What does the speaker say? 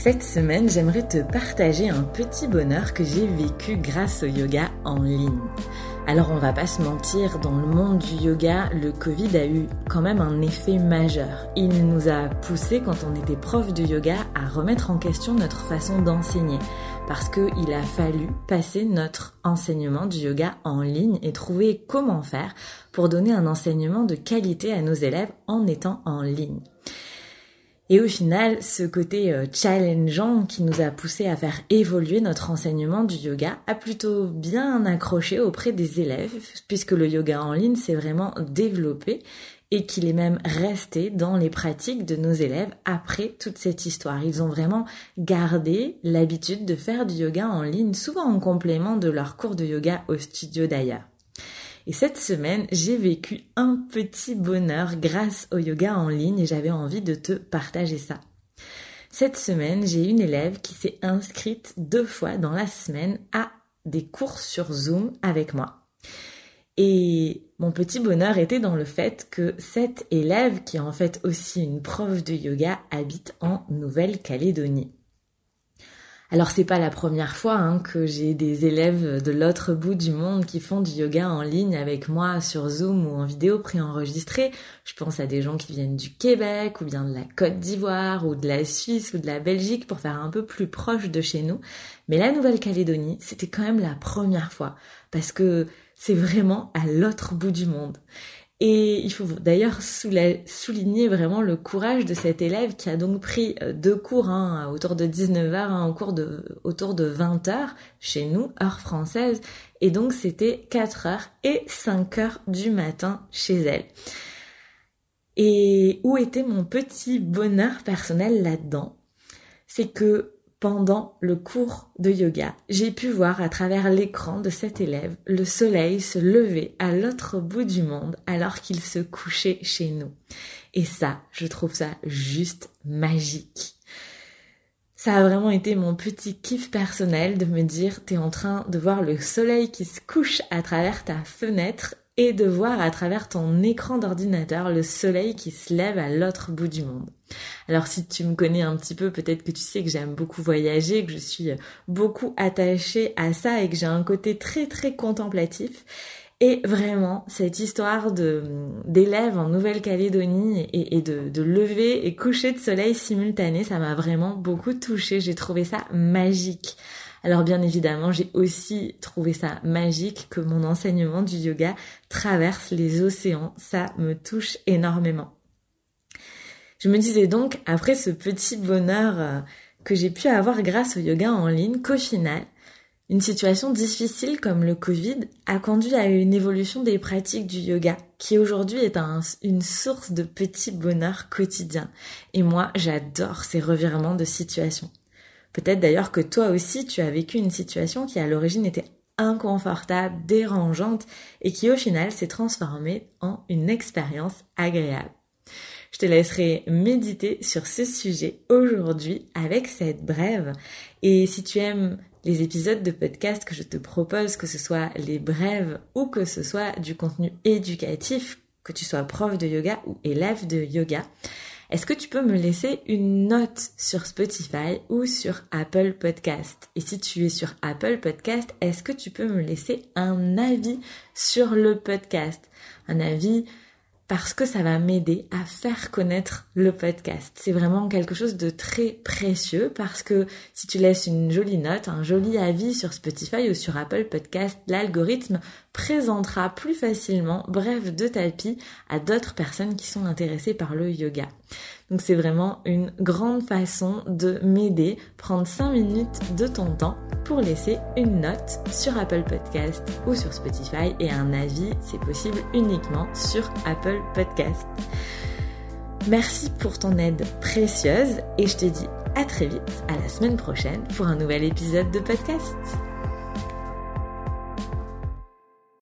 Cette semaine, j'aimerais te partager un petit bonheur que j'ai vécu grâce au yoga en ligne. Alors on va pas se mentir, dans le monde du yoga, le Covid a eu quand même un effet majeur. Il nous a poussé quand on était prof de yoga à remettre en question notre façon d'enseigner parce qu'il a fallu passer notre enseignement du yoga en ligne et trouver comment faire pour donner un enseignement de qualité à nos élèves en étant en ligne. Et au final, ce côté euh, challengeant qui nous a poussé à faire évoluer notre enseignement du yoga a plutôt bien accroché auprès des élèves, puisque le yoga en ligne s'est vraiment développé et qu'il est même resté dans les pratiques de nos élèves après toute cette histoire. Ils ont vraiment gardé l'habitude de faire du yoga en ligne, souvent en complément de leur cours de yoga au studio d'ailleurs. Et cette semaine, j'ai vécu un petit bonheur grâce au yoga en ligne et j'avais envie de te partager ça. Cette semaine, j'ai une élève qui s'est inscrite deux fois dans la semaine à des cours sur Zoom avec moi. Et mon petit bonheur était dans le fait que cette élève, qui est en fait aussi une prof de yoga, habite en Nouvelle-Calédonie. Alors c'est pas la première fois hein, que j'ai des élèves de l'autre bout du monde qui font du yoga en ligne avec moi sur Zoom ou en vidéo préenregistrée. Je pense à des gens qui viennent du Québec ou bien de la Côte d'Ivoire ou de la Suisse ou de la Belgique pour faire un peu plus proche de chez nous. Mais la Nouvelle-Calédonie, c'était quand même la première fois parce que c'est vraiment à l'autre bout du monde. Et il faut d'ailleurs souligner vraiment le courage de cet élève qui a donc pris euh, deux cours hein, autour de 19h, hein, au cours de, autour de 20h chez nous, heure française. Et donc c'était 4h et 5h du matin chez elle. Et où était mon petit bonheur personnel là-dedans? C'est que pendant le cours de yoga, j'ai pu voir à travers l'écran de cet élève le soleil se lever à l'autre bout du monde alors qu'il se couchait chez nous. Et ça, je trouve ça juste magique. Ça a vraiment été mon petit kiff personnel de me dire t'es en train de voir le soleil qui se couche à travers ta fenêtre et de voir à travers ton écran d'ordinateur le soleil qui se lève à l'autre bout du monde. Alors si tu me connais un petit peu, peut-être que tu sais que j'aime beaucoup voyager, que je suis beaucoup attachée à ça et que j'ai un côté très très contemplatif. Et vraiment, cette histoire d'élèves en Nouvelle-Calédonie et, de lever et coucher de soleil simultané, ça m'a vraiment beaucoup touchée. J'ai trouvé ça magique. Alors bien évidemment, j'ai aussi trouvé ça magique que mon enseignement du yoga traverse les océans. Ça me touche énormément. Je me disais donc, après ce petit bonheur euh, que j'ai pu avoir grâce au yoga en ligne, qu'au final, une situation difficile comme le Covid a conduit à une évolution des pratiques du yoga qui aujourd'hui est une source de petits bonheurs quotidiens. Et moi, j'adore ces revirements de situation. Peut-être d'ailleurs que toi aussi, tu as vécu une situation qui à l'origine était inconfortable, dérangeante et qui au final s'est transformée en une expérience agréable. Je te laisserai méditer sur ce sujet aujourd'hui avec cette brève. Et si tu aimes les épisodes de podcast que je te propose, que ce soit les brèves ou que ce soit du contenu éducatif, que tu sois prof de yoga ou élève de yoga, est-ce que tu peux me laisser une note sur Spotify ou sur Apple Podcast? Et si tu es sur Apple Podcast, est-ce que tu peux me laisser un avis sur le podcast? Un avis parce que ça va m'aider à faire connaître le podcast. C'est vraiment quelque chose de très précieux parce que si tu laisses une jolie note, un joli avis sur Spotify ou sur Apple Podcast, l'algorithme présentera plus facilement Bref de tapis à d'autres personnes qui sont intéressées par le yoga. Donc c'est vraiment une grande façon de m'aider, prendre 5 minutes de ton temps pour laisser une note sur Apple Podcast ou sur Spotify et un avis, c'est possible uniquement sur Apple Podcast. Merci pour ton aide précieuse et je te dis à très vite, à la semaine prochaine pour un nouvel épisode de podcast.